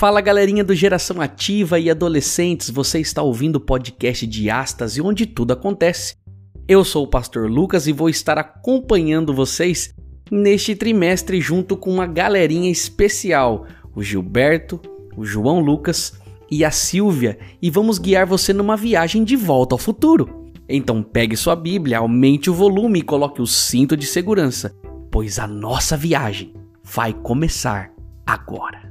Fala galerinha do Geração Ativa e adolescentes, você está ouvindo o podcast de Astas e onde tudo acontece. Eu sou o pastor Lucas e vou estar acompanhando vocês neste trimestre junto com uma galerinha especial, o Gilberto, o João Lucas e a Silvia, e vamos guiar você numa viagem de volta ao futuro. Então pegue sua Bíblia, aumente o volume e coloque o cinto de segurança, pois a nossa viagem vai começar agora.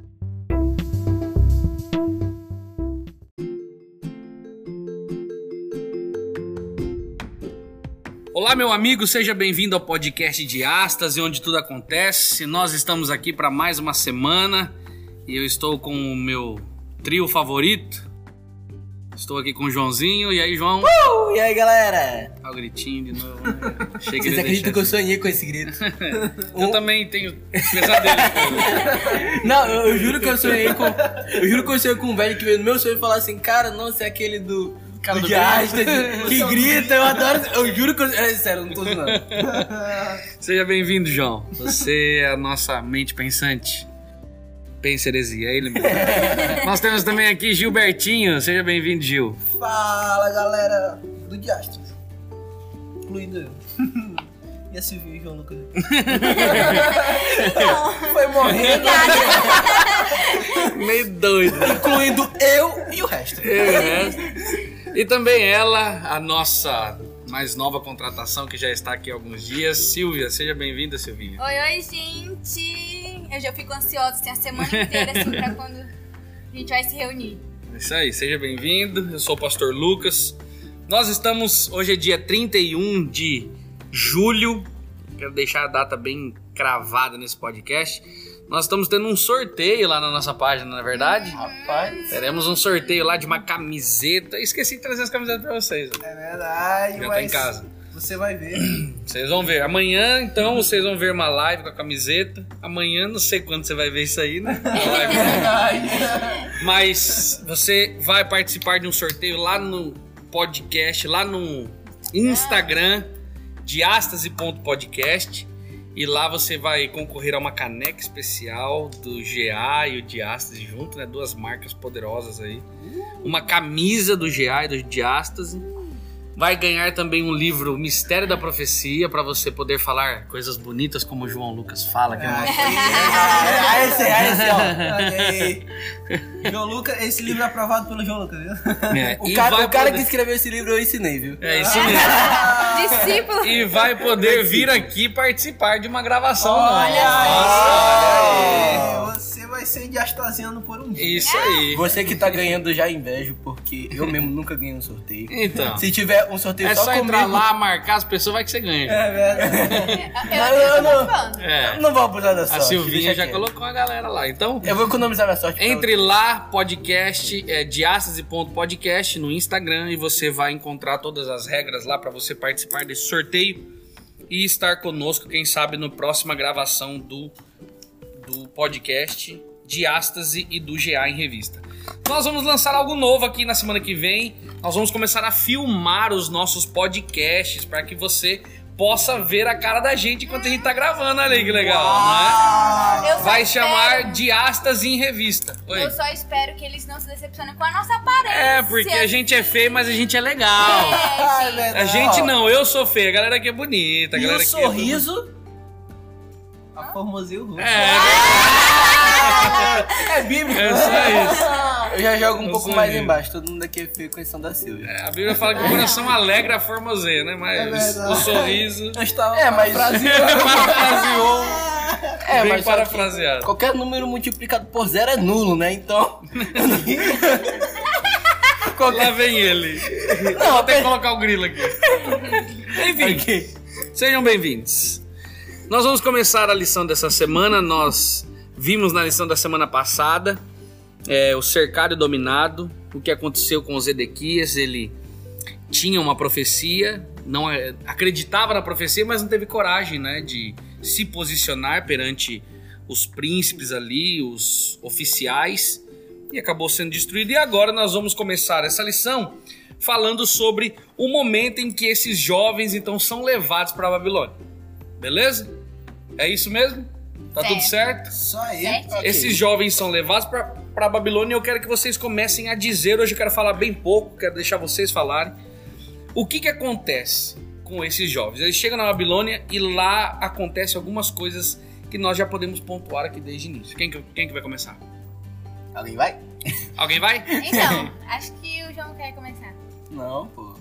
Olá, meu amigo, seja bem-vindo ao podcast de Astas e onde tudo acontece. Nós estamos aqui para mais uma semana e eu estou com o meu trio favorito. Estou aqui com o Joãozinho. E aí, João? Uh, e aí, galera? Olha o gritinho de novo. Né? Cheguei Vocês acreditam que eu sonhei com esse grito? eu um... também tenho pesadelos. não, eu, eu, juro que eu sonhei com. Eu juro que eu sonhei com um velho que veio no meu sonho e falou assim: Cara, não, você é aquele do cara do que grita, eu adoro. Eu juro que eu. É sério, eu não tô zoando. Seja bem-vindo, João. Você é a nossa mente pensante. Pensa heresia, é ele mesmo. Nós temos também aqui Gilbertinho. Seja bem-vindo, Gil. Fala, galera do Diastro. Incluindo eu. E a Silvia e o João Lucas. Foi morrendo. Meio doido. Incluindo eu e o resto. Eu e o resto. E também ela, a nossa mais nova contratação que já está aqui há alguns dias, Silvia. Seja bem-vinda, Silvinha. Oi, oi, gente. Eu já fico ansiosa assim, a semana inteira assim, para quando a gente vai se reunir. É isso aí, seja bem-vindo. Eu sou o pastor Lucas. Nós estamos, hoje é dia 31 de julho. Quero deixar a data bem cravada nesse podcast. Nós estamos tendo um sorteio lá na nossa página, na é verdade? Rapaz. Teremos um sorteio lá de uma camiseta. Esqueci de trazer as camisetas pra vocês. É verdade, Já tá em casa. Você vai ver. Vocês vão ver. Amanhã, então, vocês vão ver uma live com a camiseta. Amanhã, não sei quando você vai ver isso aí, né? É verdade. Mas você vai participar de um sorteio lá no podcast, lá no Instagram de Podcast. E lá você vai concorrer a uma caneca especial do GA e o Diástase junto, né? Duas marcas poderosas aí. Uma camisa do GA e do Diástase Vai ganhar também um livro Mistério da Profecia para você poder falar coisas bonitas como o João Lucas fala. Que é uma... ah, esse, esse, ó. João Lucas, esse livro é aprovado pelo João Lucas, viu? É, o, cara, o cara que escreveu esse livro eu ensinei, viu? É isso mesmo. Discípulo. E vai poder vir aqui participar de uma gravação. Olha, Nossa, olha aí vai ser diastasiano por um dia. Isso aí. Você que tá ganhando já invejo, porque eu mesmo nunca ganhei um sorteio. Então. Se tiver um sorteio é só, só comigo... entrar lá, marcar as pessoas, vai que você ganha. É verdade. eu, eu, eu, não, é. não vou abusar da sorte. A Silvinha já colocou a galera lá. Então. Eu vou economizar minha sorte. Entre lá, podcast, é, diastase.podcast no Instagram e você vai encontrar todas as regras lá para você participar desse sorteio e estar conosco, quem sabe, no próxima gravação do, do podcast Diástase e do GA em revista. Nós vamos lançar algo novo aqui na semana que vem. Nós vamos começar a filmar os nossos podcasts para que você possa ver a cara da gente enquanto a gente tá gravando. Olha aí que legal, né? Vai espero... chamar Diástase em revista. Oi. Eu só espero que eles não se decepcionem com a nossa aparência. É, porque a gente é feio, mas a gente é legal. É, a gente não, eu sou feio, a galera aqui é bonita. A e o sorriso... É... A formosinho É, é bíblico. É só isso. Eu já jogo um eu pouco mais embaixo. Todo mundo aqui é feio com exceção da Silvia. É, a Bíblia fala que o coração alegra a formoseia, né? Mas é o sorriso. é, mas. Parafraseou. É, bem mas parafraseado. Qualquer número multiplicado por zero é nulo, né? Então. qualquer... Lá vem ele. Não, Vou ter que colocar o grilo aqui. Enfim, okay. sejam bem-vindos. Nós vamos começar a lição dessa semana. Nós Vimos na lição da semana passada é, o cercado e dominado, o que aconteceu com os Edequias. Ele tinha uma profecia, não é, acreditava na profecia, mas não teve coragem né, de se posicionar perante os príncipes ali, os oficiais, e acabou sendo destruído. E agora nós vamos começar essa lição falando sobre o momento em que esses jovens então são levados para a Babilônia. Beleza? É isso mesmo? Tá certo. tudo certo? Só aí. Esses jovens são levados para para a Babilônia. Eu quero que vocês comecem a dizer. Hoje eu quero falar bem pouco, quero deixar vocês falarem. O que, que acontece com esses jovens? Eles chegam na Babilônia e lá acontece algumas coisas que nós já podemos pontuar aqui desde o início. Quem, que- quem que vai começar? Alguém vai? Alguém vai? Então, acho que o João quer começar. Não, pô.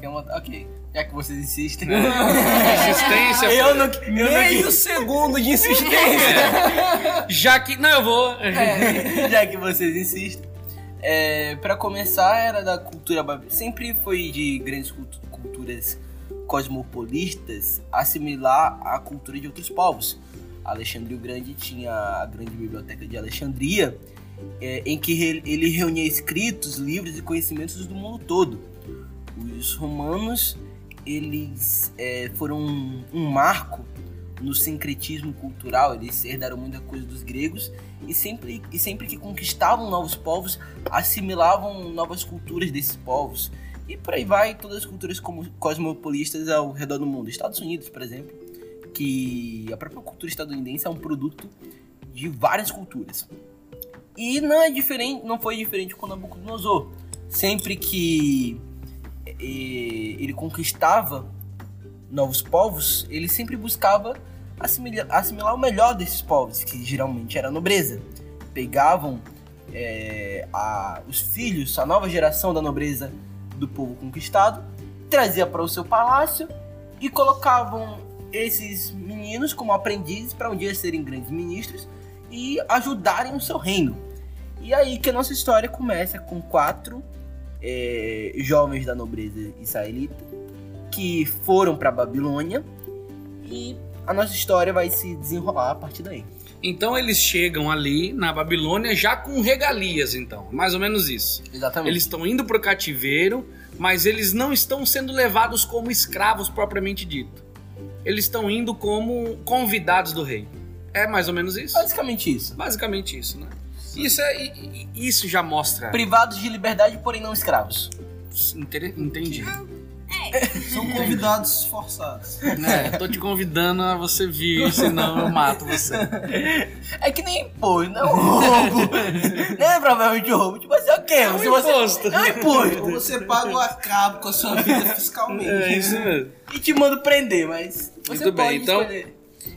Quer uma- Ok. Já que vocês insistem. Insistência. Eu não, eu não Meio segundo de insistência. Já que. Não, eu vou. Já que vocês insistem. É, para começar, era da cultura. Sempre foi de grandes cultu- culturas cosmopolistas assimilar a cultura de outros povos. Alexandre o Grande tinha a grande biblioteca de Alexandria, é, em que ele reunia escritos, livros e conhecimentos do mundo todo. Os romanos eles é, foram um, um marco no sincretismo cultural, eles herdaram muita coisa dos gregos e sempre, e sempre que conquistavam novos povos, assimilavam novas culturas desses povos. E por aí vai, todas as culturas como cosmopolistas ao redor do mundo. Estados Unidos, por exemplo, que a própria cultura estadunidense é um produto de várias culturas. E não é diferente, não foi diferente com Nabucodonosor. Sempre que ele conquistava novos povos, ele sempre buscava assimila- assimilar o melhor desses povos, que geralmente era a nobreza. Pegavam eh, a- os filhos, a nova geração da nobreza do povo conquistado, trazia para o seu palácio e colocavam esses meninos como aprendizes para um dia serem grandes ministros e ajudarem o seu reino. E aí que a nossa história começa com quatro eh, jovens da nobreza israelita que foram para Babilônia e a nossa história vai se desenrolar a partir daí. Então eles chegam ali na Babilônia já com regalias, então. Mais ou menos isso. Exatamente. Eles estão indo pro cativeiro, mas eles não estão sendo levados como escravos propriamente dito. Eles estão indo como convidados do rei. É mais ou menos isso? Basicamente isso. Basicamente isso, né? Isso, é, isso já mostra. Privados de liberdade, porém não escravos. Inter- Entendi. São convidados forçados. É, tô te convidando a você vir, senão eu mato você. É que nem imposto, não é um roubo. não é provavelmente um roubo. Tipo assim, ok, É um se você... imposto. É um Ou imposto. você paga o acabo com a sua vida fiscalmente. É isso mesmo. E te manda prender, mas você Muito bem, então- escolher.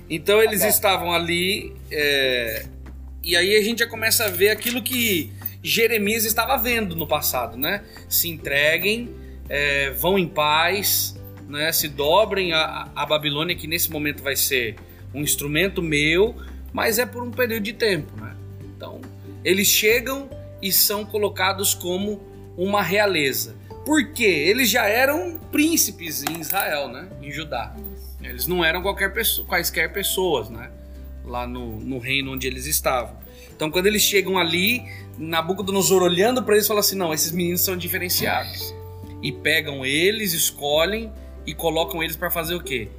Então eles Ok. estavam ali, é, e aí a gente já começa a ver aquilo que Jeremias estava vendo no passado, né? Se entreguem, é, vão em paz, né? Se dobrem a, a Babilônia, que nesse momento vai ser um instrumento meu, mas é por um período de tempo, né? Então eles chegam e são colocados como uma realeza. Por quê? Eles já eram príncipes em Israel, né? Em Judá. Eles não eram qualquer pessoa, quaisquer pessoas, né? Lá no, no reino onde eles estavam. Então, quando eles chegam ali, Nabucodonosor olhando para eles, fala assim: não, esses meninos são diferenciados. E pegam eles, escolhem e colocam eles para fazer o quê?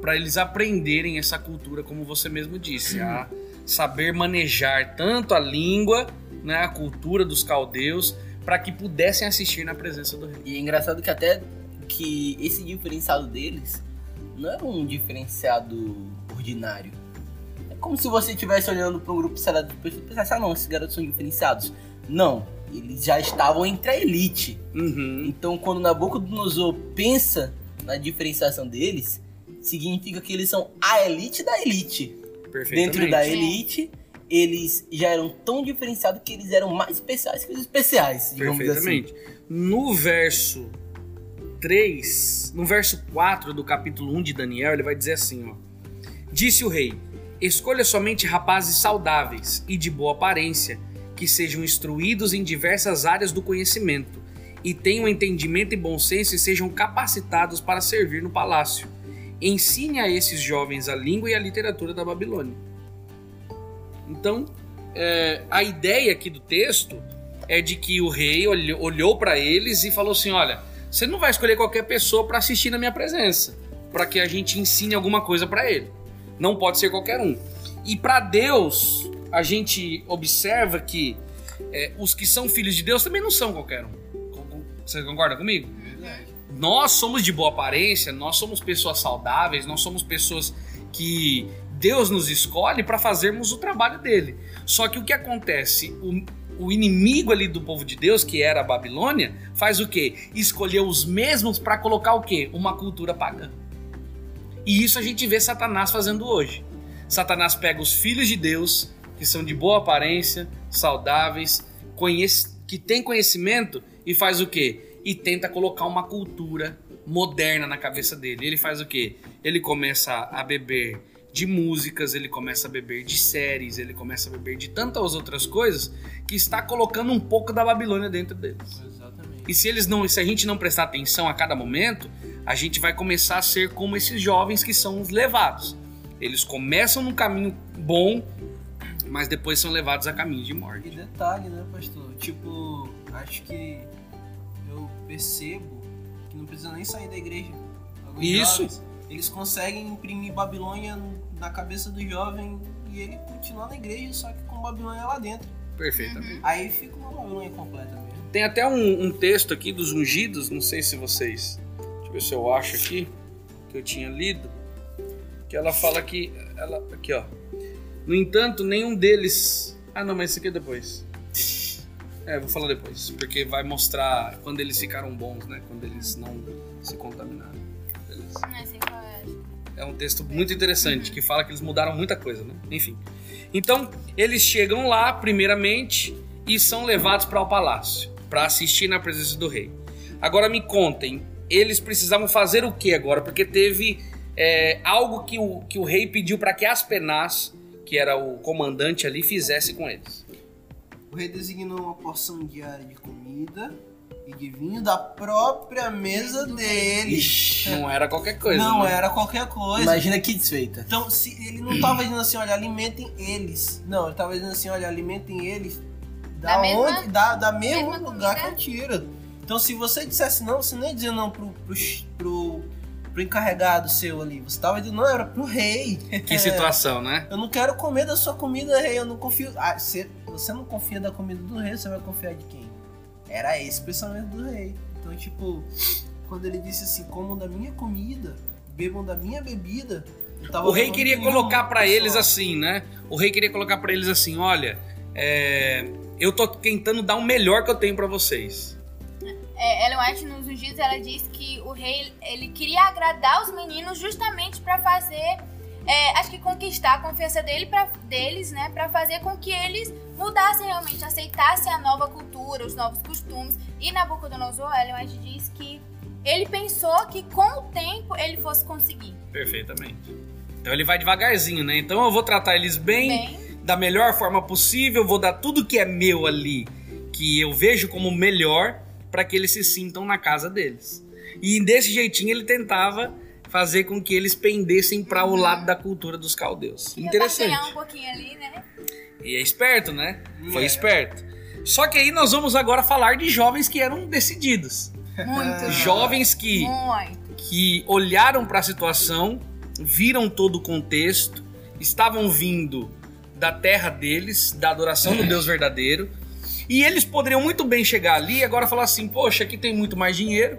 Para eles aprenderem essa cultura, como você mesmo disse, a saber manejar tanto a língua, né, a cultura dos caldeus, para que pudessem assistir na presença do rei. E é engraçado que até que esse diferenciado deles não era um diferenciado ordinário. É como se você estivesse olhando para um grupo selado de pessoas e pensasse, ah não, esses garotos são diferenciados. Não, eles já estavam entre a elite. Uhum. Então quando Nabucodonosor pensa na diferenciação deles, significa que eles são a elite da elite. Dentro da elite, eles já eram tão diferenciados que eles eram mais especiais que os especiais, digamos assim. Perfeitamente. No verso 3, no verso 4 do capítulo 1 de Daniel, ele vai dizer assim, ó. Disse o rei: Escolha somente rapazes saudáveis e de boa aparência, que sejam instruídos em diversas áreas do conhecimento, e tenham entendimento e bom senso e sejam capacitados para servir no palácio. Ensine a esses jovens a língua e a literatura da Babilônia. Então, é, a ideia aqui do texto é de que o rei olhou, olhou para eles e falou assim: Olha, você não vai escolher qualquer pessoa para assistir na minha presença, para que a gente ensine alguma coisa para ele. Não pode ser qualquer um. E para Deus, a gente observa que é, os que são filhos de Deus também não são qualquer um. Você concorda comigo? Nós somos de boa aparência, nós somos pessoas saudáveis, nós somos pessoas que Deus nos escolhe para fazermos o trabalho dele. Só que o que acontece? O, o inimigo ali do povo de Deus, que era a Babilônia, faz o quê? Escolheu os mesmos para colocar o quê? Uma cultura pagã. E isso a gente vê Satanás fazendo hoje. Satanás pega os filhos de Deus, que são de boa aparência, saudáveis, conhece, que têm conhecimento, e faz o quê? E tenta colocar uma cultura moderna na cabeça dele. Ele faz o quê? Ele começa a beber de músicas, ele começa a beber de séries, ele começa a beber de tantas outras coisas que está colocando um pouco da Babilônia dentro deles. Exatamente. E se eles não, se a gente não prestar atenção a cada momento, a gente vai começar a ser como esses jovens que são os levados. Eles começam num caminho bom, mas depois são levados a caminho de E morte. detalhe, né, pastor? Tipo, acho que eu percebo que não precisa nem sair da igreja. Alguns Isso. jovens, eles conseguem imprimir Babilônia na cabeça do jovem e ele continua na igreja, só que com Babilônia lá dentro. Perfeitamente. Aí fica uma Babilônia completa mesmo. Tem até um, um texto aqui dos ungidos, não sei se vocês. Ver se eu acho aqui, que eu tinha lido. Que ela fala que. Ela, aqui, ó. No entanto, nenhum deles. Ah, não, mas isso aqui é depois. É, vou falar depois, porque vai mostrar quando eles ficaram bons, né? Quando eles não se contaminaram. Beleza. Não sei qual é. É um texto muito interessante que fala que eles mudaram muita coisa, né? Enfim. Então, eles chegam lá, primeiramente, e são levados para o palácio para assistir na presença do rei. Agora me contem, eles precisavam fazer o que agora? Porque teve é, algo que o, que o rei pediu para que Aspenaz, que era o comandante ali, fizesse com eles. O rei designou uma porção diária de comida e de vinho da própria mesa dele. Ixi. Não era qualquer coisa. não né? era qualquer coisa. Imagina que desfeita. Então, se ele não tava dizendo assim, olha, alimentem eles. Não, ele tava dizendo assim, olha, alimentem eles da, Da mesma- onde, da, da mesmo mesma lugar comida? que eu tiro. Então, se você dissesse não, você não ia dizer não pro, pro, pro, pro encarregado seu ali. Você tava dizendo não, era pro rei. Que situação, né? Eu não quero comer da sua comida, rei. Eu não confio. Ah, você, você não confia da comida do rei, você vai confiar de quem? Era esse o pensamento do rei. Então, tipo, quando ele disse assim, comam da minha comida, bebam da minha bebida. O rei queria colocar pra pessoal. eles assim, né? O rei queria colocar pra eles assim, olha, é, eu tô tentando dar o melhor que eu tenho pra vocês. É, Ellen White, nos ungidos, ela diz que o rei ele queria agradar os meninos justamente pra fazer, é, acho que conquistar a confiança dele pra, deles, né? Pra fazer com que eles mudassem realmente, aceitassem a nova cultura, os novos costumes. E Nabucodonosor, Ellen White diz que ele pensou que com o tempo ele fosse conseguir. Perfeitamente. Então ele vai devagarzinho, né? Então eu vou tratar eles bem, Bem, da melhor forma possível, vou dar tudo que é meu ali, que eu vejo como melhor, pra que eles se sintam na casa deles. E desse jeitinho ele tentava fazer com que eles pendessem para o lado da cultura dos caldeus. Interessante. um pouquinho ali, né? E é esperto, né? Foi É. esperto. Só que aí nós vamos agora falar de jovens que eram decididos. Muito. Jovens que, Muito. que olharam para a situação, viram todo o contexto, estavam vindo da terra deles, da adoração do Deus verdadeiro, e eles poderiam muito bem chegar ali e agora falar assim: poxa, aqui tem muito mais dinheiro,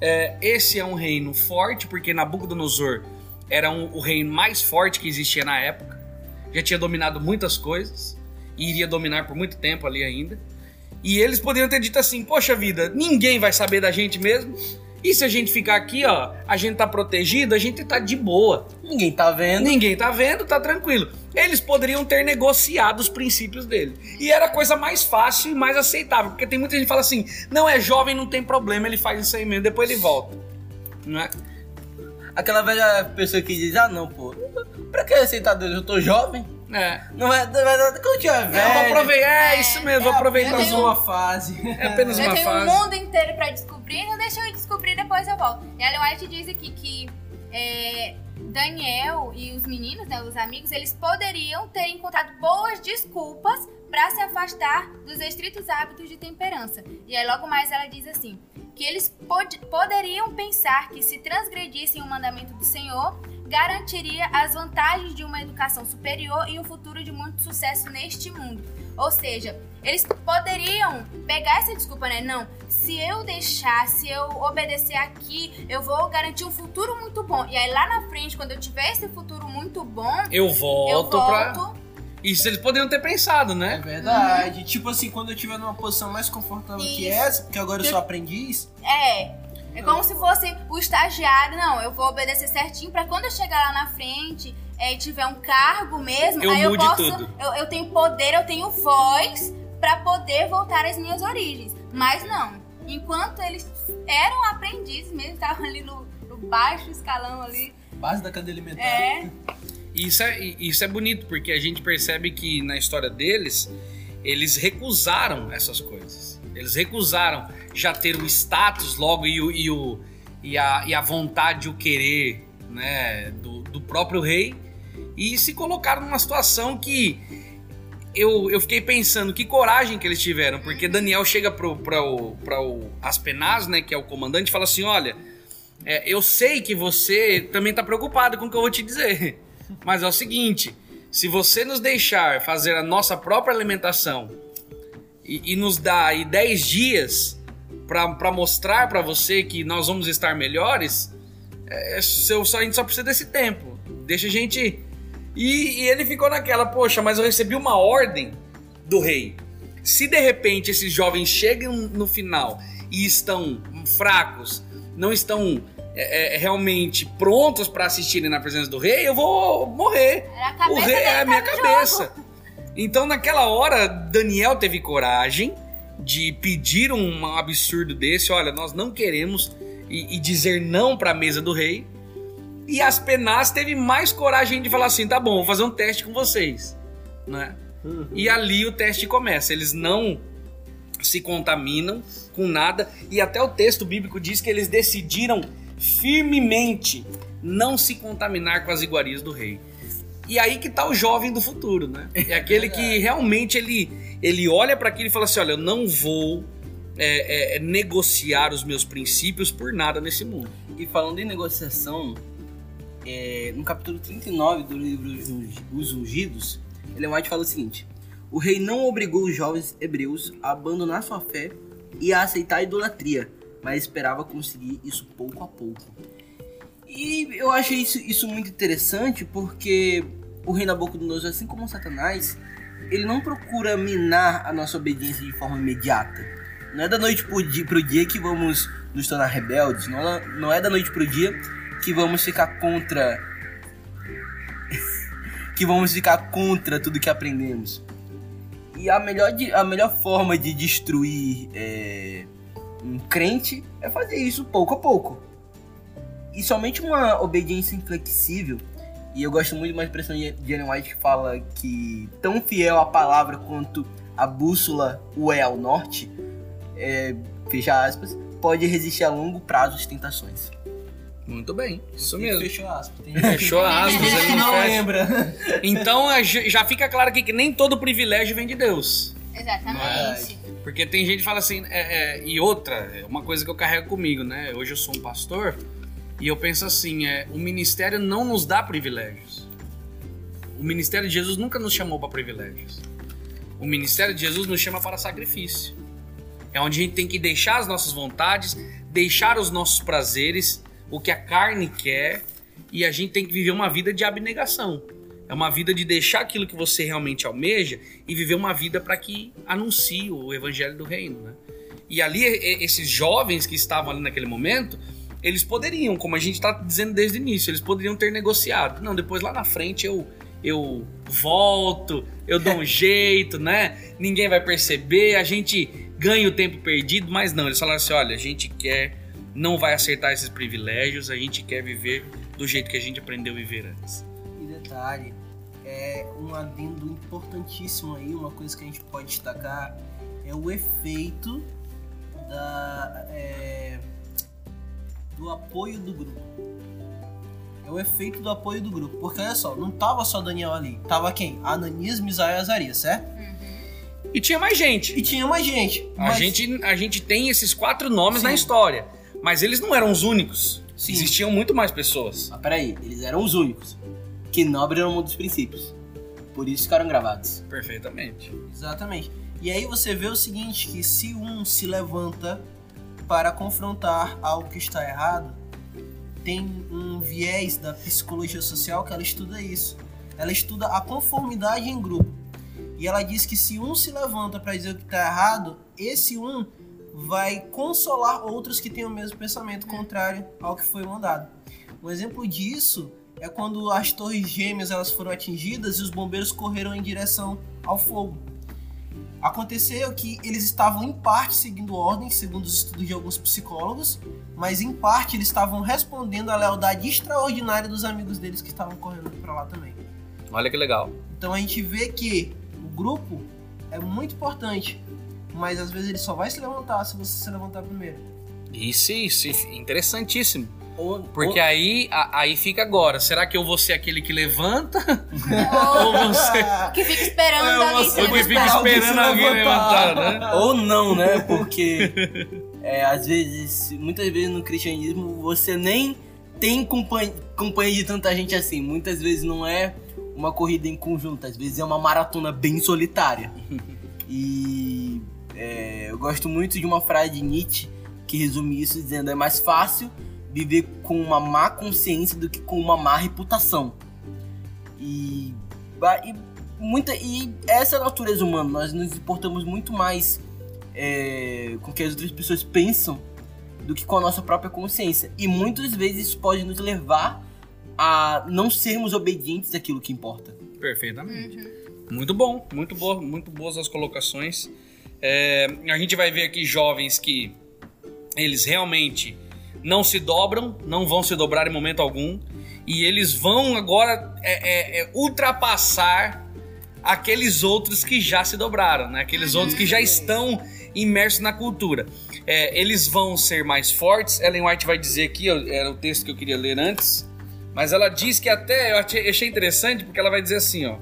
é, esse é um reino forte, porque Nabucodonosor era um- o reino mais forte que existia na época, já tinha dominado muitas coisas e iria dominar por muito tempo ali ainda. E eles poderiam ter dito assim: Poxa vida, ninguém vai saber da gente mesmo. E se a gente ficar aqui, ó, a gente tá protegido, a gente tá de boa. Ninguém tá vendo. Ninguém tá vendo, tá tranquilo. Eles poderiam ter negociado os princípios dele. E era a coisa mais fácil e mais aceitável. Porque tem muita gente que fala assim: não é jovem, não tem problema, ele faz isso aí mesmo, depois ele volta. Não é? Aquela velha pessoa que diz, ah não, pô, pra que aceitar Deus? Eu tô jovem. É. Não vai, não vai quando eu tiver velho. Eu vou aproveitar, é isso mesmo, vou aproveitar apenas o uma fase. É apenas Eu uma tenho um fase. mundo inteiro pra descobrir, então deixa eu descobrir, depois eu volto. E a Ellen White diz aqui que é, Daniel e os meninos, né, os amigos, eles poderiam ter encontrado boas desculpas pra se afastar dos estritos hábitos de temperança. E aí logo mais ela diz assim, que eles pod- poderiam pensar que se transgredissem o mandamento do Senhor, garantiria as vantagens de uma educação superior e um futuro de muito sucesso neste mundo. Ou seja, eles poderiam pegar essa desculpa, né? Não, se eu deixar, se eu obedecer aqui, eu vou garantir um futuro muito bom. E aí lá na frente, quando eu tiver esse futuro muito bom, Eu eu volto, pra. volto Isso eles poderiam ter pensado, É né? verdade. Tipo assim, quando eu estiver numa posição mais confortável que Isso. essa, porque agora eu sou aprendiz, É. É como se fosse o estagiário. Não, eu vou obedecer certinho pra quando eu chegar lá na frente é, e tiver um cargo mesmo, Eu aí eu posso. tudo. Eu, eu tenho poder, eu tenho voz pra poder voltar às minhas origens. Mas não. Enquanto eles eram aprendizes mesmo, estavam ali no, no baixo escalão ali. base da cadeia alimentar. É. Isso é, isso é bonito, porque a gente percebe que na história deles, eles recusaram essas coisas. Eles recusaram já ter o status logo e, o, e, o, e, a, e a vontade, o querer né, do, do próprio rei. E se colocaram numa situação que eu, eu fiquei pensando que coragem que eles tiveram, porque Daniel chega pro, pra o, o Aspenaz, né, que é o comandante, e fala assim: olha, é, eu sei que você também tá preocupado com o que eu vou te dizer, mas é o seguinte: se você nos deixar fazer a nossa própria alimentação e, e nos dar aí 10 dias para mostrar para você que nós vamos estar melhores, é, seu- só, a gente só precisa desse tempo. Deixa a gente. E, e ele ficou naquela, poxa, mas eu recebi uma ordem do rei. Se de repente esses jovens chegam no final e estão fracos, não estão é, é, realmente prontos para assistirem na presença do rei, eu vou morrer. O rei é a minha tá cabeça. jogo. Então, naquela hora, Daniel teve coragem de pedir um absurdo desse. Olha, nós não queremos e, e dizer não para a mesa do rei. E Aspenaz teve mais coragem de falar assim: tá bom, vou fazer um teste com vocês, né? E ali o teste começa. Eles não se contaminam com nada e até o texto bíblico diz que eles decidiram firmemente não se contaminar com as iguarias do rei. E aí que tá o jovem do futuro, né? É aquele que realmente ele, ele olha para aquilo e fala assim: olha, eu não vou é, é, negociar os meus princípios por nada nesse mundo. E falando em negociação, é, no capítulo 39 do livro Os Ungidos, Ellen White fala o seguinte: O rei não obrigou os jovens hebreus a abandonar sua fé e a aceitar a idolatria, mas esperava conseguir isso pouco a pouco. E eu achei isso, isso muito interessante porque o rei Nabucodonosor, assim como Satanás, ele não procura minar a nossa obediência de forma imediata. Não é da noite pro dia, pro dia que vamos nos tornar rebeldes, não é, não é da noite pro dia que vamos ficar contra. que vamos ficar contra tudo que aprendemos. E a melhor, a melhor forma de destruir é, um crente é fazer isso pouco a pouco. E somente uma obediência inflexível, e eu gosto muito de uma expressão de Ellen White que fala que tão fiel à palavra quanto a bússola o é ao norte, é, fecha aspas, pode resistir a longo prazo às tentações. Muito bem, isso mesmo. Fechou aspas. Tem Fechou aspas, gente ele não fecha. lembra. Então já fica claro aqui que nem todo privilégio vem de Deus. Exatamente. Porque tem gente que fala assim, é, é, e outra, é uma coisa que eu carrego comigo, né? Hoje eu sou um pastor e eu penso assim: é, o ministério não nos dá privilégios. O ministério de Jesus nunca nos chamou para privilégios. O ministério de Jesus nos chama para sacrifício. É onde a gente tem que deixar as nossas vontades, deixar os nossos prazeres, o que a carne quer, e a gente tem que viver uma vida de abnegação. É uma vida de deixar aquilo que você realmente almeja e viver uma vida para que anuncie o evangelho do reino, né? E ali, esses jovens que estavam ali naquele momento, eles poderiam, como a gente está dizendo desde o início, eles poderiam ter negociado. Não, depois lá na frente eu, eu volto, eu dou um jeito, né? Ninguém vai perceber, a gente ganha o tempo perdido, mas não, eles falaram assim: olha, a gente quer, não vai acertar esses privilégios, a gente quer viver do jeito que a gente aprendeu a viver antes. E detalhe, é um adendo importantíssimo aí, uma coisa que a gente pode destacar é o efeito da, é, do apoio do grupo. É o efeito do apoio do grupo. Porque olha só, não tava só Daniel ali. Tava quem? Ananias, Misael e Azarias, certo? E tinha mais gente. E tinha mais gente. A, mas- gente, a gente tem esses quatro nomes Sim. na história, mas eles não eram os únicos. Sim. Existiam muito mais pessoas. Mas peraí, eles eram os únicos que não abriram mão dos princípios. Por isso ficaram gravados. Perfeitamente. Exatamente. E aí você vê o seguinte, que se um se levanta para confrontar algo que está errado, tem um viés da psicologia social que ela estuda isso. ela estuda a conformidade em grupo. E ela diz que se um se levanta para dizer o que está errado, esse um vai consolar outros que têm o mesmo pensamento contrário ao que foi mandado. Um exemplo disso é quando as torres gêmeas elas foram atingidas e os bombeiros correram em direção ao fogo. Aconteceu que eles estavam em parte seguindo ordens, segundo os estudos de alguns psicólogos, mas em parte eles estavam respondendo à lealdade extraordinária dos amigos deles que estavam correndo para lá também. Olha que legal. Então a gente vê que o grupo é muito importante, mas às vezes ele só vai se levantar se você se levantar primeiro. Isso, isso, interessantíssimo. Ou, Porque ou- aí, a- aí fica agora. Será que eu vou ser aquele que levanta? Ou você. que fica esperando É, alguém se fica levantar. alguém se esperando alguém levantar. levantar, né? ou não, né? Porque é, às vezes, muitas vezes no cristianismo você nem tem companhia, companhia de tanta gente assim. Muitas vezes não é uma corrida em conjunto, às vezes é uma maratona bem solitária. E é, eu gosto muito de uma frase de Nietzsche que resume isso dizendo: é mais fácil viver com uma má consciência do que com uma má reputação. E, e muita e essa é a natureza humana. Nós nos importamos muito mais é, com o que as outras pessoas pensam do que com a nossa própria consciência. E muitas vezes isso pode nos levar a não sermos obedientes àquilo que importa. Perfeitamente. Muito bom, muito boa, muito boas as colocações. É, a gente vai ver aqui jovens que eles realmente não se dobram, não vão se dobrar em momento algum, e eles vão agora é, é, é, ultrapassar aqueles outros que já se dobraram, né? Aqueles outros que já estão imersos na cultura. É, eles vão ser mais fortes. Ellen White vai dizer aqui, era o texto que eu queria ler antes, mas ela diz que até eu achei, interessante porque ela vai dizer assim, ó,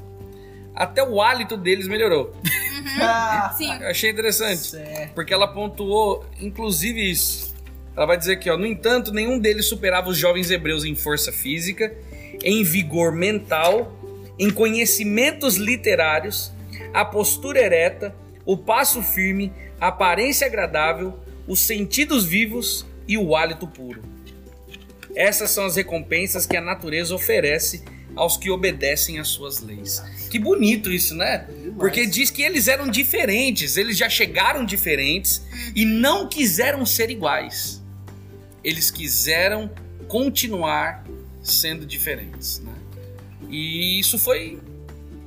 até o hálito deles melhorou. Ah, Sim. Eu achei interessante. certo. Porque ela pontuou, inclusive, isso. Ela vai dizer aqui, ó. No entanto, nenhum deles superava os jovens hebreus em força física, em vigor mental, em conhecimentos literários, a postura ereta, o passo firme, a aparência agradável, os sentidos vivos e o hálito puro. Essas são as recompensas que a natureza oferece aos que obedecem às suas leis. Que bonito isso, né? Porque diz que eles eram diferentes, eles já chegaram diferentes e não quiseram ser iguais. Eles quiseram continuar sendo diferentes, né? E isso foi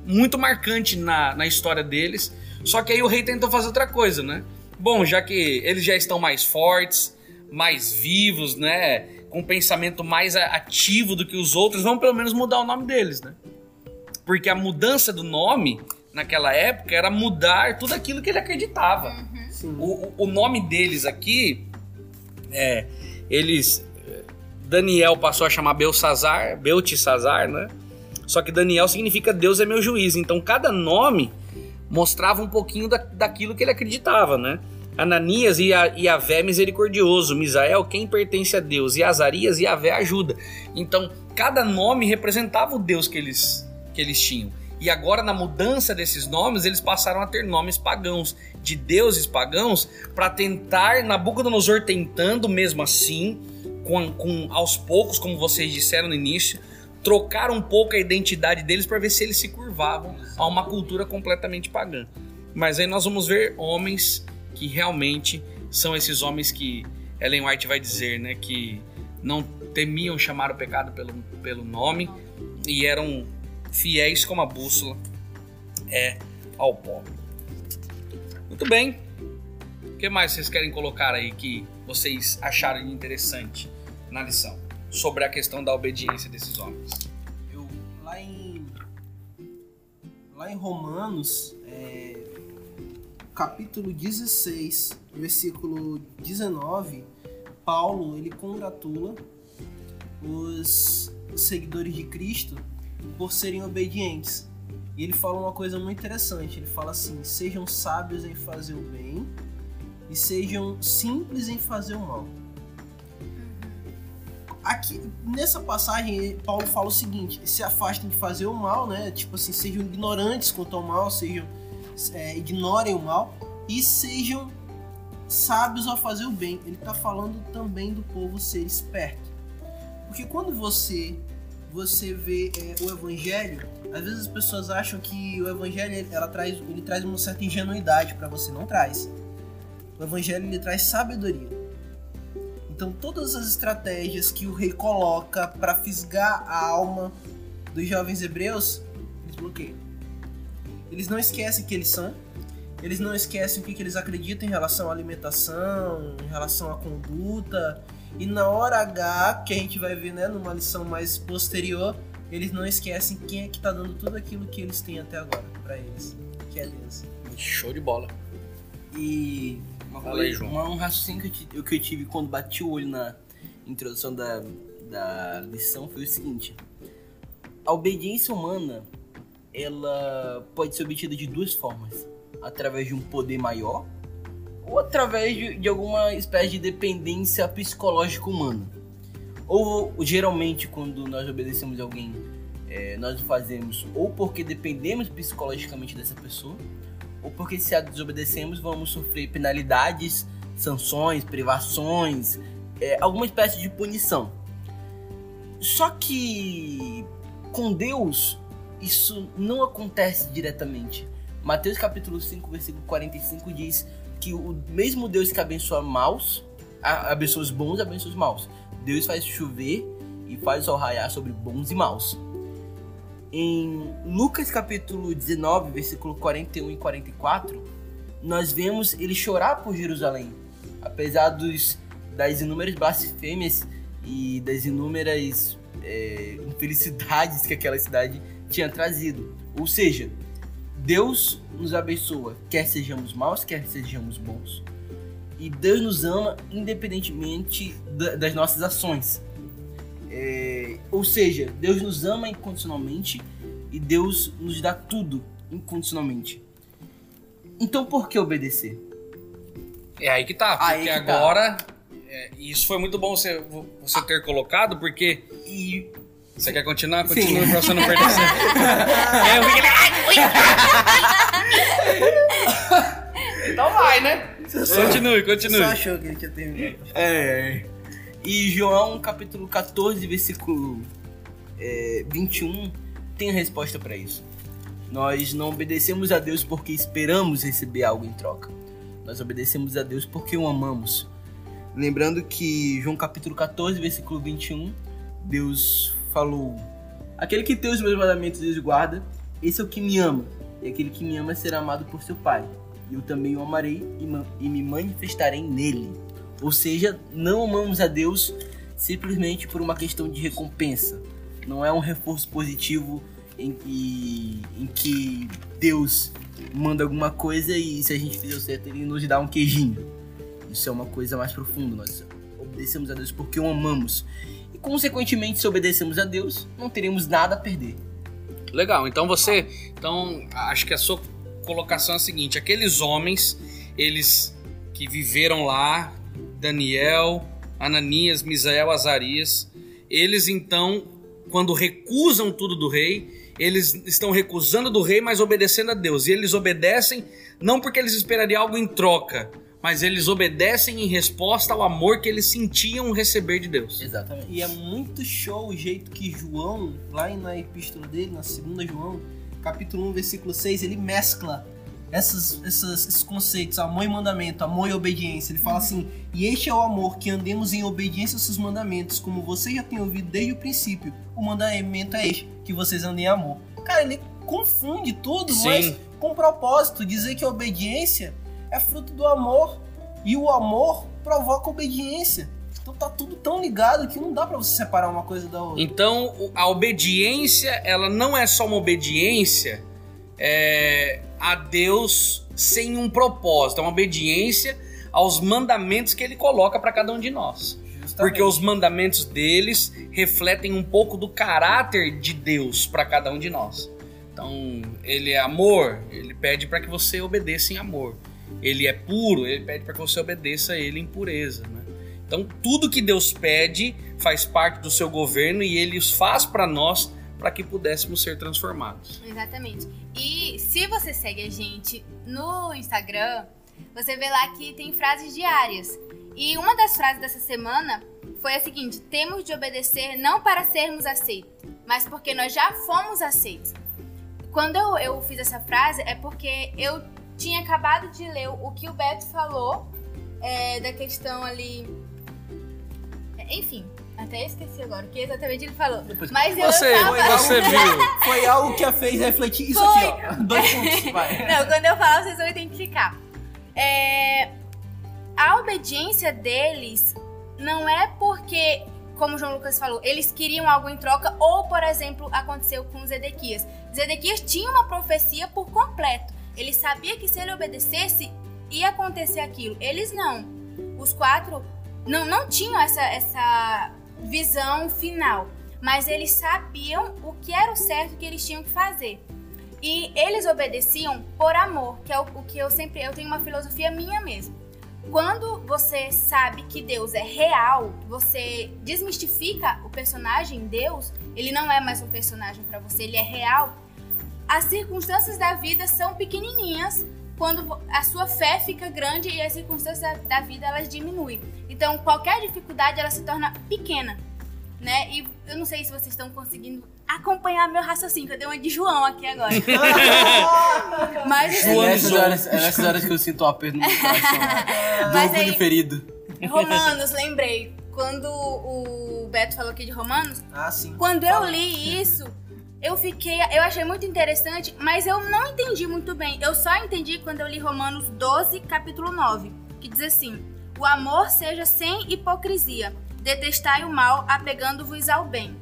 muito marcante na, na história deles. Só que aí o rei tentou fazer outra coisa, né? Bom, já que eles já estão mais fortes, mais vivos, né? Com um pensamento mais ativo do que os outros, vamos pelo menos mudar o nome deles, né? Porque a mudança do nome naquela época era mudar tudo aquilo que ele acreditava. O, o- o nome deles aqui, é, eles. Daniel passou a chamar Belsazar, Beltesazar, né? Só que Daniel significa Deus é meu juiz. Então cada nome mostrava um pouquinho da, daquilo que ele acreditava, né? Ananias e Yahvé misericordioso, Misael quem pertence a Deus, e Azarias e Yahvé ajuda. Então cada nome representava o Deus que eles, que eles tinham. E agora, na mudança desses nomes, eles passaram a ter nomes pagãos, de deuses pagãos, para tentar, Nabucodonosor tentando mesmo assim, com, com aos poucos, como vocês disseram no início, trocar um pouco a identidade deles para ver se eles se curvavam a uma cultura completamente pagã. Mas aí nós vamos ver homens que realmente são esses homens que Ellen White vai dizer, né, que não temiam chamar o pecado pelo, pelo nome e eram fiéis como a bússola é ao pó. Muito bem. O que mais vocês querem colocar aí que vocês acharam interessante na lição sobre a questão da obediência desses homens? Eu, lá em lá em Romanos, é, capítulo 16, versículo 19, Paulo ele congratula os seguidores de Cristo por serem obedientes. E ele fala uma coisa muito interessante. Ele fala assim: sejam sábios em fazer o bem e sejam simples em fazer o mal. Aqui, nessa passagem, Paulo fala o seguinte: se afastem de fazer o mal, né? Tipo assim, sejam ignorantes quanto ao mal, sejam é, ignorem o mal e sejam sábios ao fazer o bem. Ele está falando também do povo ser esperto, porque quando você você vê é, o evangelho, às vezes as pessoas acham que o evangelho ela traz, ele traz uma certa ingenuidade para você, não traz. O evangelho ele traz sabedoria. Então todas as estratégias que o rei coloca para fisgar a alma dos jovens hebreus, eles bloqueiam. Eles não esquecem que eles são, eles não esquecem o que, que eles acreditam em relação à alimentação, em relação à conduta, e na hora H, que a gente vai ver né, numa lição mais posterior, eles não esquecem quem é que tá dando tudo aquilo que eles têm até agora para eles, que é Deus. Show de bola. E uma Fala coisa, aí, João. uma- um raciocínio que eu, que eu tive quando bati o olho na introdução da, da lição foi o seguinte: a obediência humana ela pode ser obtida de duas formas, através de um poder maior ou através de, de alguma espécie de dependência psicológica humana. Ou geralmente quando nós obedecemos alguém, eh, nós o fazemos ou porque dependemos psicologicamente dessa pessoa, ou porque se a desobedecemos vamos sofrer penalidades, sanções, privações, é, alguma espécie de punição. Só que com Deus isso não acontece diretamente. Mateus capítulo 5, versículo 45 diz que o mesmo Deus que abençoa maus, abençoa os bons, abençoa os maus. Deus faz chover e faz o sol raiar sobre bons e maus. Em Lucas capítulo 19, versículo 41 e 44, nós vemos ele chorar por Jerusalém, apesar dos, das inúmeras blasfêmias e das inúmeras é, infelicidades que aquela cidade tinha trazido. Ou seja, Deus nos abençoa, quer sejamos maus, quer sejamos bons. E Deus nos ama independentemente da- das nossas ações. É, ou seja, Deus nos ama incondicionalmente e Deus nos dá tudo incondicionalmente. Então por que obedecer? É aí que tá, porque que tá. agora. é, isso foi muito bom você, você ter colocado, porque. E Você quer continuar? Sim. Continua pra você não perder é, então vai, né? Continue, continue. só achou que ele tinha terminado. É. E João, capítulo 14, versículo é, 21, tem a resposta para isso. Nós não obedecemos a Deus porque esperamos receber algo em troca. Nós obedecemos a Deus porque o amamos. Lembrando que João capítulo 14, versículo 21, Deus falou: Aquele que tem os meus mandamentos e os guarda, esse é o que me ama. E aquele que me ama será amado por seu Pai. E eu também o amarei e me manifestarei nele. Ou seja, não amamos a Deus simplesmente por uma questão de recompensa. Não é um reforço positivo em que, em que Deus manda alguma coisa e se a gente fizer o certo ele nos dá um queijinho. Isso é uma coisa mais profunda. Nós obedecemos a Deus porque o amamos. Consequentemente, se obedecemos a Deus, não teremos nada a perder. Legal, então você. Então, acho que a sua colocação é a seguinte: aqueles homens, eles que viveram lá, Daniel, Ananias, Misael, Azarias, eles então, quando recusam tudo do rei, eles estão recusando do rei, mas obedecendo a Deus. E eles obedecem não porque eles esperariam algo em troca, mas eles obedecem em resposta ao amor que eles sentiam receber de Deus. Exatamente. E é muito show o jeito que João, lá na epístola dele, na segunda João, capítulo 1, versículo 6, ele mescla essas, essas- esses conceitos, amor e mandamento, amor e obediência. Ele fala assim, e este é o amor, que andemos em obediência aos seus mandamentos, como você já tem ouvido desde o princípio. O mandamento é este, que vocês andem em amor. Cara, ele confunde tudo, Sim. mas com propósito, dizer que a obediência é fruto do amor, e o amor provoca obediência. Então tá tudo tão ligado que não dá pra você separar uma coisa da outra. Então, a obediência, ela não é só uma obediência é, a Deus sem um propósito, é uma obediência aos mandamentos que ele coloca para cada um de nós. Justamente. Porque os mandamentos deles refletem um pouco do caráter de Deus para cada um de nós. Então, ele é amor, ele pede para que você obedeça em amor. Ele é puro, ele pede para que você obedeça a ele em pureza. Né? Então, tudo que Deus pede faz parte do seu governo e ele os faz para nós para que pudéssemos ser transformados. Exatamente. E se você segue a gente no Instagram, você vê lá que tem frases diárias. E uma das frases dessa semana foi a seguinte: temos de obedecer não para sermos aceitos, mas porque nós já fomos aceitos. Quando eu, eu fiz essa frase é porque eu tinha acabado de ler o que o Beto falou é, da questão ali. Enfim, até esqueci agora o que exatamente ele falou. Mas eu Você, tava... você viu. Foi algo que a fez refletir isso Foi. aqui, ó. Dois pontos, vai. Não, quando eu falar, vocês vão identificar. É, a obediência deles não é porque, como o João Lucas falou, eles queriam algo em troca, ou, por exemplo, aconteceu com Zedequias. Zedequias tinha uma profecia por completo. Ele sabia que se ele obedecesse, ia acontecer aquilo. Eles não. Os quatro não, não tinham essa, essa visão final. Mas eles sabiam o que era o certo que eles tinham que fazer. E eles obedeciam por amor, que é o, o que eu sempre. Eu tenho uma filosofia minha mesmo. Quando você sabe que Deus é real, você desmistifica o personagem Deus, ele não é mais um personagem para você, ele é real. As circunstâncias da vida são pequenininhas quando a sua fé fica grande e as circunstâncias da, da vida elas diminuem. Então, qualquer dificuldade ela se torna pequena, né? E eu não sei se vocês estão conseguindo acompanhar meu raciocínio, que eu dei uma de João aqui agora. Mas assim, João. É nessas, horas, é nessas horas que eu sinto um aperto no meu coração. Do Mas aí- ferido. Romanos, lembrei. Quando o Beto falou aqui de Romanos, Ah, sim. quando eu li isso, eu fiquei, eu achei muito interessante, mas eu não entendi muito bem. Eu só entendi quando eu li Romanos 12, capítulo 9, que diz assim: "O amor seja sem hipocrisia, detestai o mal, apegando-vos ao bem."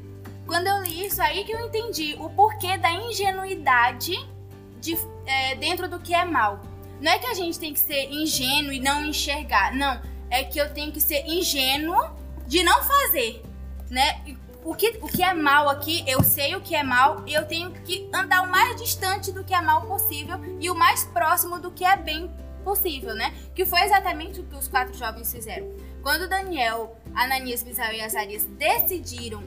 Quando eu li isso aí que eu entendi o porquê da ingenuidade de, é, dentro do que é mal. Não é que a gente tem que ser ingênuo e não enxergar, não. É que eu tenho que ser ingênuo de não fazer, né? O que, o que é mal aqui, eu sei o que é mal e eu tenho que andar o mais distante do que é mal possível e o mais próximo do que é bem possível, né? Que foi exatamente o que os quatro jovens fizeram. Quando Daniel, Ananias, Misael e Azarias decidiram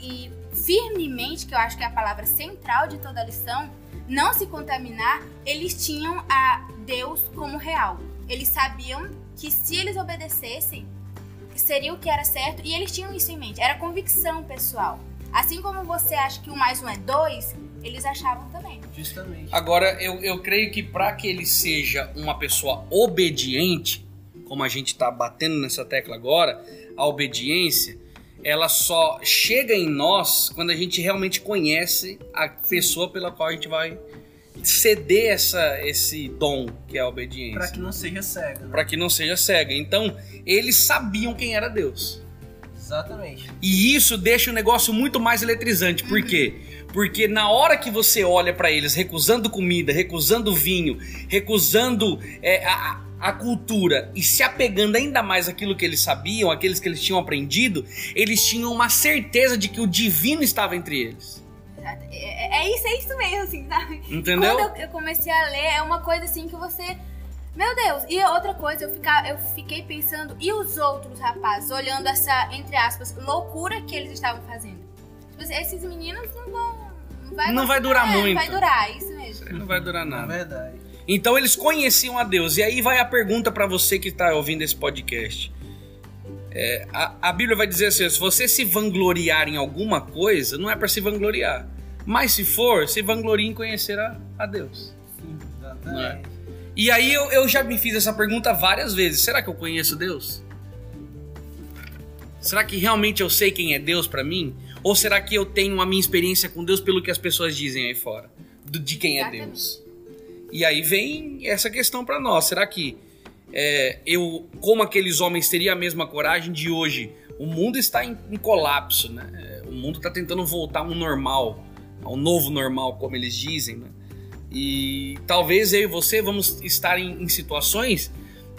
e firmemente, que eu acho que é a palavra central de toda a lição, não se contaminar, eles tinham a Deus como real. Eles sabiam que se eles obedecessem, seria o que era certo e eles tinham isso em mente. Era convicção pessoal. Assim como você acha que um mais um é dois, eles achavam também. Justamente. Agora, eu, eu creio que para que ele seja uma pessoa obediente, como a gente está batendo nessa tecla agora, a obediência, ela só chega em nós quando a gente realmente conhece a pessoa pela qual a gente vai ceder essa, esse dom que é a obediência. Pra que não seja cego. Né? Para que não seja cega. Então, eles sabiam quem era Deus. Exatamente. E isso deixa o negócio muito mais eletrizante. Por quê? Porque na hora que você olha pra eles recusando comida, recusando vinho, recusando é, a, a cultura e se apegando ainda mais àquilo que eles sabiam, aqueles que eles tinham aprendido, eles tinham uma certeza de que o divino estava entre eles. Exato. É, é isso, é isso mesmo, assim, sabe? Entendeu? Quando eu, eu comecei a ler, é uma coisa assim que você. Meu Deus! E outra coisa, eu, ficar, eu fiquei pensando, e os outros rapazes, olhando essa, entre aspas, loucura que eles estavam fazendo? Tipo, assim, esses meninos não vão. Não vai, Não vai durar é, muito. Não vai durar, isso mesmo. Não vai durar Na nada. verdade. Então eles conheciam a Deus. E aí vai a pergunta pra você que está ouvindo esse podcast. É, a, a Bíblia vai dizer assim: se você se vangloriar em alguma coisa, não é para se vangloriar. Mas se for, se vanglorie em conhecer a, a Deus. Sim, é? exatamente. E aí eu, eu já me fiz essa pergunta várias vezes: será que eu conheço Deus? Será que realmente eu sei quem é Deus pra mim? Ou será que eu tenho a minha experiência com Deus pelo que as pessoas dizem aí fora? Do- de quem é. Deus? E aí vem essa questão pra nós: será que é, eu, como aqueles homens, teria a mesma coragem de hoje? O mundo está em, em colapso, né? É, O mundo está tentando voltar a um normal, ao novo normal, como eles dizem, né? E talvez eu e você vamos estar em, em situações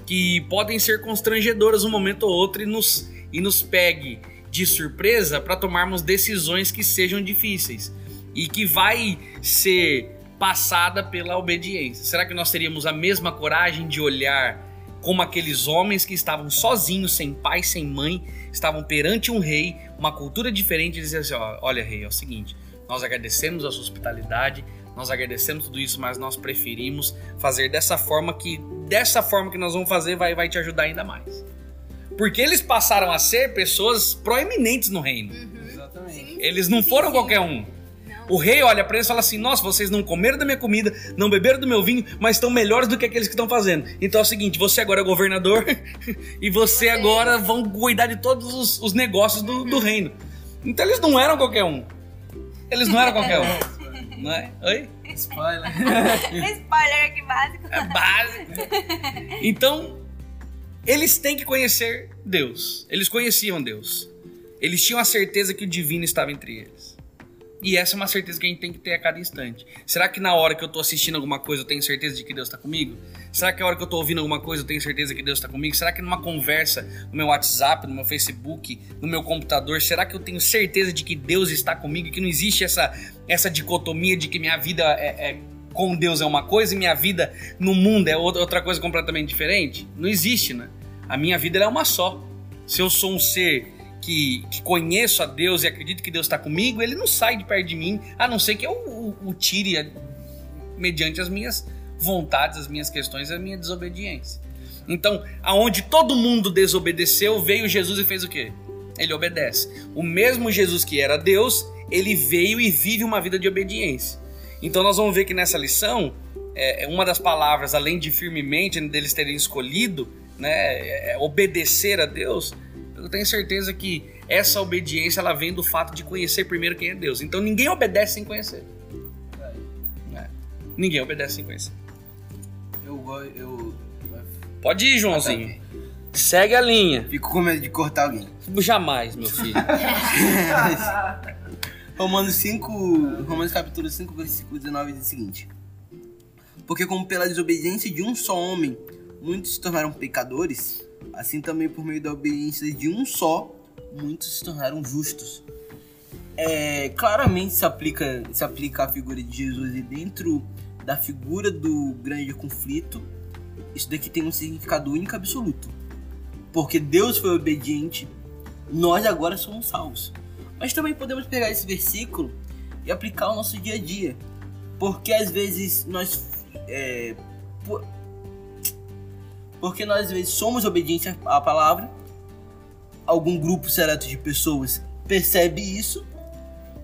que podem ser constrangedoras um momento ou outro e nos, e nos pegue de surpresa para tomarmos decisões que sejam difíceis e que vai ser passada pela obediência. Será que nós teríamos a mesma coragem de olhar como aqueles homens que estavam sozinhos, sem pai, sem mãe, estavam perante um rei, uma cultura diferente, e dizer assim: ó, olha, rei, é o seguinte, nós agradecemos a sua hospitalidade, nós agradecemos tudo isso, mas nós preferimos fazer dessa forma que dessa forma que nós vamos fazer vai, vai te ajudar ainda mais. Porque eles passaram a ser pessoas proeminentes no reino. Exatamente. Eles não Sim, foram sim. qualquer um. O rei olha pra eles e fala assim: Nossa, vocês não comeram da minha comida, não beberam do meu vinho, mas estão melhores do que aqueles que estão fazendo. Então é o seguinte: você agora é governador e você agora vão cuidar de todos os, os negócios do, do reino. Então eles não eram qualquer um. Eles não eram qualquer um. Não é? Oi? Spoiler. Spoiler aqui básico. É básico. Então, eles têm que conhecer Deus. Eles conheciam Deus. Eles tinham a certeza que o divino estava entre eles. E essa é uma certeza que a gente tem que ter a cada instante. Será que na hora que eu tô assistindo alguma coisa eu tenho certeza de que Deus está comigo? Será que na hora que eu tô ouvindo alguma coisa eu tenho certeza que Deus está comigo? Será que numa conversa no meu WhatsApp, no meu Facebook, no meu computador, será que eu tenho certeza de que Deus está comigo? Que não existe essa, essa dicotomia de que minha vida é, é com Deus é uma coisa e minha vida no mundo é outra coisa completamente diferente? Não existe, né? A minha vida é uma só. Se eu sou um ser que, que conheço a Deus e acredito que Deus está comigo, ele não sai de perto de mim, a não ser que eu o, o tire a- mediante as minhas vontades, as minhas questões, a minha desobediência. Então, aonde todo mundo desobedeceu, veio Jesus e fez o quê? Ele obedece. O mesmo Jesus que era Deus, ele veio e vive uma vida de obediência. Então nós vamos ver que nessa lição, é, é uma das palavras, além de firmemente, deles terem escolhido, né, é, é obedecer a Deus, eu tenho certeza que essa obediência ela vem do fato de conhecer primeiro quem é Deus. Então ninguém obedece sem conhecer. né? Ninguém obedece sem conhecer. Eu, eu Pode ir, Joãozinho. Segue a linha. fico com medo de cortar alguém. Jamais, meu filho. Romanos 5, Romanos capítulo 5, versículo 19 diz o seguinte: Porque como pela desobediência de um só homem muitos se tornaram pecadores, assim também por meio da obediência de um só muitos se tornaram justos. É, claramente se aplica, se aplica a figura de Jesus e dentro da figura do grande conflito, isso daqui tem um significado único absoluto. Porque Deus foi obediente, nós agora somos salvos. Mas também podemos pegar esse versículo e aplicar ao nosso dia a dia. Porque às vezes nós. é, porque nós às vezes somos obedientes à palavra, algum grupo seleto de pessoas percebe isso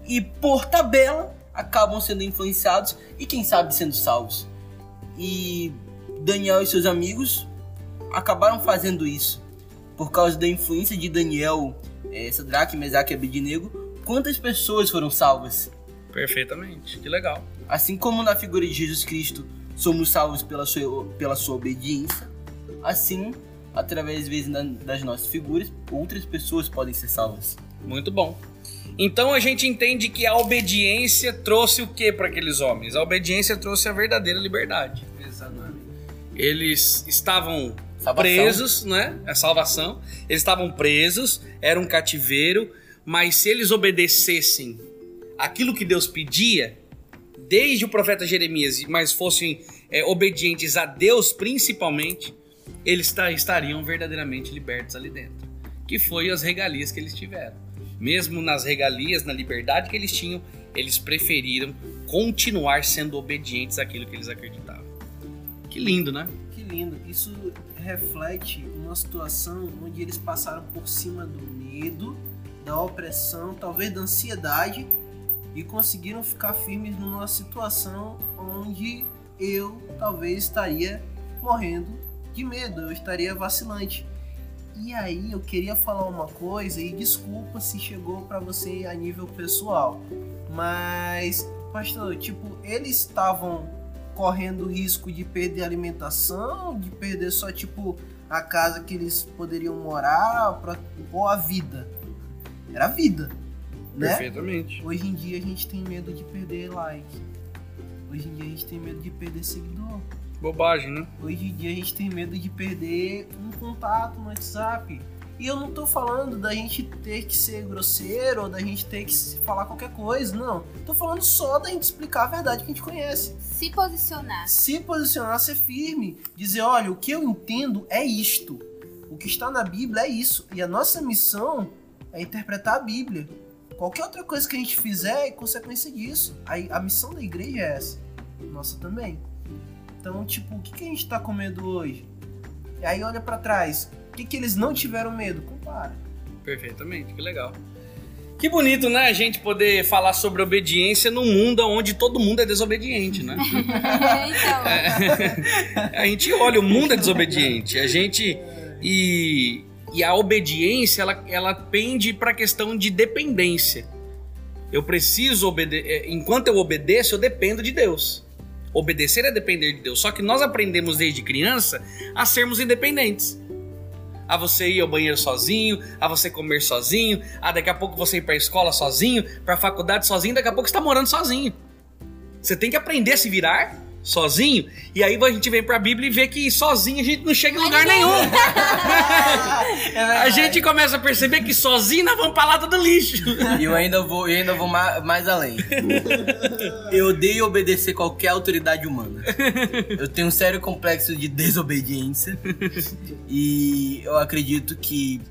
e por tabela acabam sendo influenciados e quem sabe sendo salvos. E Daniel e seus amigos acabaram fazendo isso por causa da influência de Daniel, é, Sadraque, Mesaque e Abednego. Quantas pessoas foram salvas? Perfeitamente. Que legal. Assim como na figura de Jesus Cristo somos salvos pela sua, pela sua obediência, assim, através vezes das nossas figuras, outras pessoas podem ser salvas. Muito bom. Então a gente entende que a obediência trouxe o que para aqueles homens? A obediência trouxe a verdadeira liberdade. Exatamente. Eles estavam Salvação. presos, né? A salvação. Eles estavam presos, era um cativeiro, mas se eles obedecessem aquilo que Deus pedia, desde o profeta Jeremias, mas fossem é, obedientes a Deus principalmente, eles ta- estariam verdadeiramente libertos ali dentro. Que foi as regalias que eles tiveram. Mesmo nas regalias, na liberdade que eles tinham, eles preferiram continuar sendo obedientes àquilo que eles acreditavam. Que lindo, né? Que lindo. Isso reflete uma situação onde eles passaram por cima do medo, da opressão, talvez da ansiedade e conseguiram ficar firmes numa situação onde eu talvez estaria morrendo de medo, eu estaria vacilante. E aí eu queria falar uma coisa e desculpa se chegou para você a nível pessoal, mas pastor, tipo, eles estavam correndo risco de perder alimentação, de perder só tipo a casa que eles poderiam morar pra- ou a vida. Era a vida, né? Perfeitamente. Hoje em dia a gente tem medo de perder like. Hoje em dia a gente tem medo de perder seguidor. Bobagem, né? Hoje em dia a gente tem medo de perder um contato no WhatsApp. E eu não tô falando da gente ter que ser grosseiro ou da gente ter que falar qualquer coisa, não. Tô falando só da gente explicar a verdade que a gente conhece. Se posicionar. Se posicionar, ser firme, dizer, olha, o que eu entendo é isto. O que está na Bíblia é isso. E a nossa missão é interpretar a Bíblia. Qualquer outra coisa que a gente fizer é consequência disso. Aí a missão da igreja é essa. Nossa também. Então, tipo, o que, que a gente tá com medo hoje? E aí olha pra trás. O que, que eles não tiveram medo? Compara. Perfeitamente, que legal. Que bonito, né? A gente poder falar sobre obediência num mundo onde todo mundo é desobediente, né? então. a gente olha, o mundo é desobediente. A gente. E, e a obediência, ela, ela pende para a questão de dependência. Eu preciso obedecer. Enquanto eu obedeço, eu dependo de Deus. Obedecer é depender de Deus. Só que nós aprendemos desde criança a sermos independentes a você ir ao banheiro sozinho, a você comer sozinho, a daqui a pouco você ir para a escola sozinho, para a faculdade sozinho, daqui a pouco você está morando sozinho. Você tem que aprender a se virar sozinho, e aí a gente vem pra Bíblia e vê que sozinho a gente não chega em lugar nenhum. a gente começa a perceber que sozinho nós vamos pra lata do lixo. E eu ainda vou, eu ainda vou mais, mais além. Eu odeio obedecer qualquer autoridade humana. Eu tenho um sério complexo de desobediência. E eu acredito que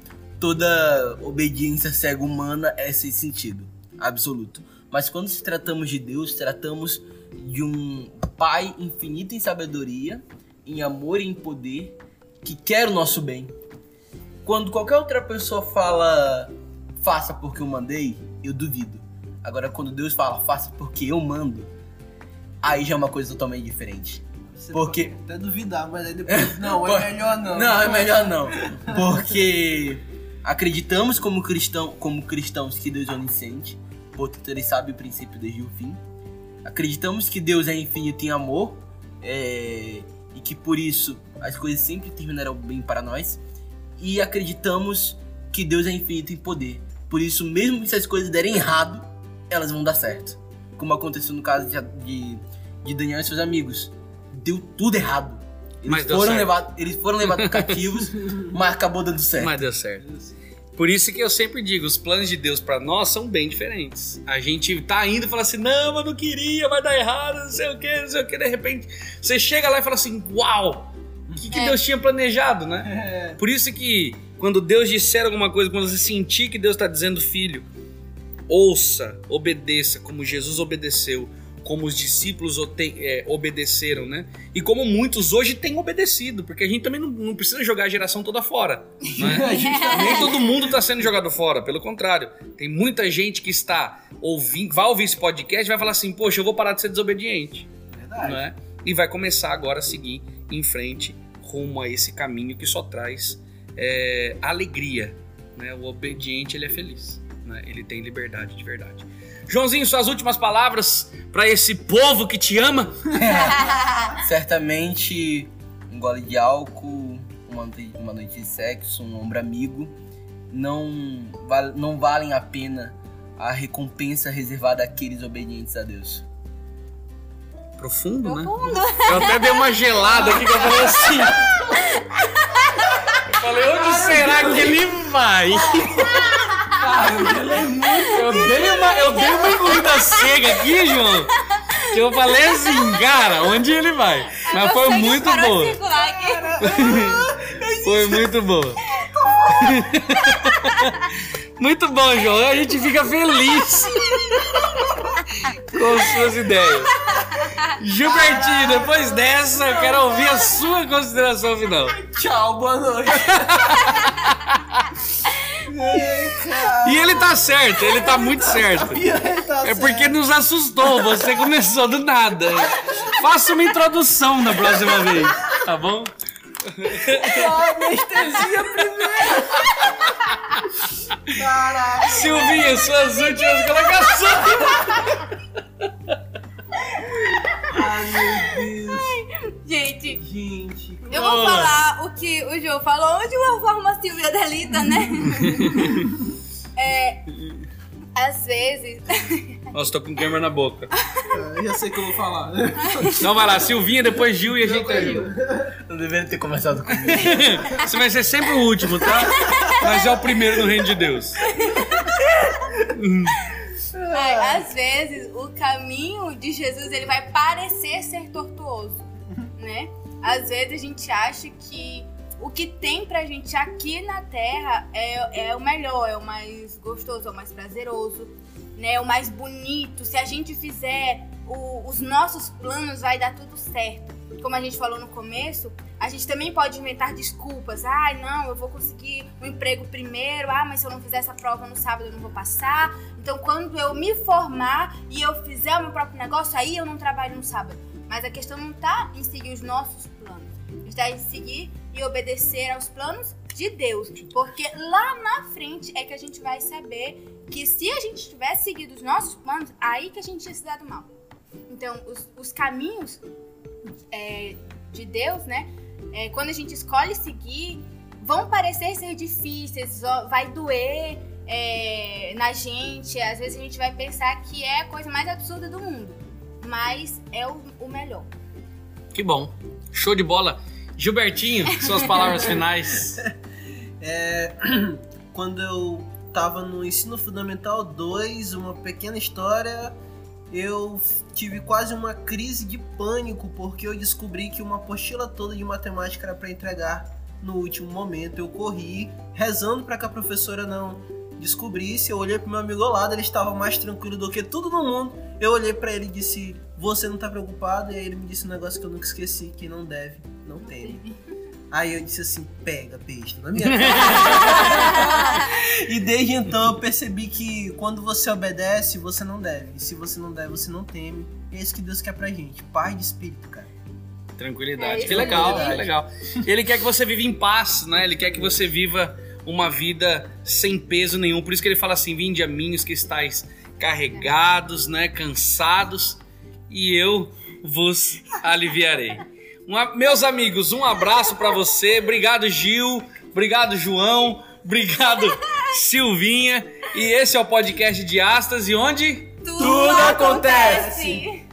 toda obediência cega humana é sem sentido. Absoluto. Mas quando se tratamos de Deus, tratamos de um Pai infinito em sabedoria, em amor e em poder, que quer o nosso bem. Quando qualquer outra pessoa fala, faça porque eu mandei, eu duvido. Agora, quando Deus fala, faça porque eu mando, aí já é uma coisa totalmente diferente. Você Porque- até duvidar, mas aí depois. Não, é melhor não. Não, é melhor não. Porque acreditamos como, cristão, como cristãos que Deus é onisciente, portanto ele sabe o princípio desde o fim. Acreditamos que Deus é infinito em amor é, e que por isso as coisas sempre terminarão bem para nós. E acreditamos que Deus é infinito em poder. Por isso, mesmo se as coisas derem errado, elas vão dar certo. Como aconteceu no caso de, de, de Daniel e seus amigos. Deu tudo errado. Eles Mas foram levados, eles foram levados cativos, mas acabou dando certo. Mas deu certo. Por isso que eu sempre digo, os planos de Deus pra nós são bem diferentes. A gente tá indo e fala assim, não, eu não queria, vai dar errado, não sei o que, não sei o que. De repente, você chega lá e fala assim, uau, o que, que É. Deus tinha planejado, né? Por isso que quando Deus disser alguma coisa, quando você sentir que Deus está dizendo, filho, ouça, obedeça, como Jesus obedeceu, como os discípulos é, obedeceram, né? E como muitos hoje têm obedecido, porque a gente também não, não precisa jogar a geração toda fora. Né? Nem todo mundo está sendo jogado fora, pelo contrário. Tem muita gente que está ouvindo, vai ouvir esse podcast e vai falar assim, poxa, eu vou parar de ser desobediente Verdade. não é? E vai começar agora a seguir em frente rumo a esse caminho que só traz é, alegria. Né? O obediente ele é feliz, né? ele tem liberdade de verdade. Joãozinho, suas últimas palavras para esse povo que te ama? Certamente um gole de álcool, uma, noite- uma noite de sexo, um ombro amigo não, val- não valem a pena a recompensa reservada àqueles obedientes a Deus. Profundo, né? Profundo. Eu até dei uma gelada aqui que eu falei assim. Eu falei, onde será que ele vai? Eu dei uma, eu dei uma engolida cega aqui, João. Que eu falei assim, cara, onde ele vai? Mas Meu foi muito boa. aqui. Foi muito boa. Muito bom, João. A gente fica feliz com suas ideias. Gilbertinho, depois dessa, eu quero ouvir a sua consideração final. Tchau, boa noite. E ele tá certo, ele tá muito certo. Tá É porque nos assustou, você começou do nada. Faça uma introdução na próxima vez, tá bom? anestesia primeiro. Silvinha, suas últimas colocações. Que o João falou de uma forma Silvia Delita, né? é. Às vezes. Nossa, tô com câmera na boca. Eu já sei o que eu vou falar. Então vai lá, Silvinha, depois Gil e a gente termina. Não deveria ter começado comigo. Você vai ser sempre o último, tá? Mas é o primeiro no reino de Deus. Ai, às vezes o caminho de Jesus ele vai parecer ser tortuoso, né? Às vezes a gente acha que o que tem pra gente aqui na Terra é, é o melhor, é o mais gostoso, é o mais prazeroso, né? É o mais bonito. Se a gente fizer o- os nossos planos vai dar tudo certo. Como a gente falou no começo, a gente também pode inventar desculpas. Ai, não, eu vou conseguir um emprego primeiro. Ah, mas se eu não fizer essa prova no sábado eu não vou passar. Então, quando eu me formar e eu fizer o meu próprio negócio, aí eu não trabalho no sábado. Mas a questão não tá em seguir os nossos planos. Está em seguir e obedecer aos planos de Deus. Porque lá na frente é que a gente vai saber que se a gente tivesse seguido os nossos planos, aí que a gente tinha se dado mal. Então, os, os caminhos é, de Deus, né? é, quando a gente escolhe seguir, vão parecer ser difíceis, vai doer é, na gente. Às vezes a gente vai pensar que é a coisa mais absurda do mundo, mas é o, o melhor. Que bom. Show de bola. Gilbertinho, suas palavras finais. É, quando eu tava no ensino fundamental 2, uma pequena história, eu tive quase uma crise de pânico porque eu descobri que uma apostila toda de matemática era para entregar no último momento. Eu corri rezando para que a professora não descobrisse. Eu olhei pro meu amigo ao lado, ele estava mais tranquilo do que tudo no mundo. Eu olhei para ele e disse: "Você não tá preocupado?" E aí ele me disse um negócio que eu nunca esqueci, que não deve, não teme. Aí eu disse assim, pega, besta, na minha cara. e desde então eu percebi que quando você obedece, você não deve. E se você não deve, você não teme. E é isso que Deus quer pra gente. Paz de espírito, cara. Tranquilidade. É, que legal, que legal. Ele quer que você viva em paz, né? Ele quer que você viva uma vida sem peso nenhum. Por isso que ele fala assim: vinde a mim os que estáis carregados, né? Cansados, e eu vos aliviarei. Um a- meus amigos, um abraço pra você. Obrigado, Gil. Obrigado, João. Obrigado, Silvinha. E esse é o podcast de Astas. E onde? Tudo acontece.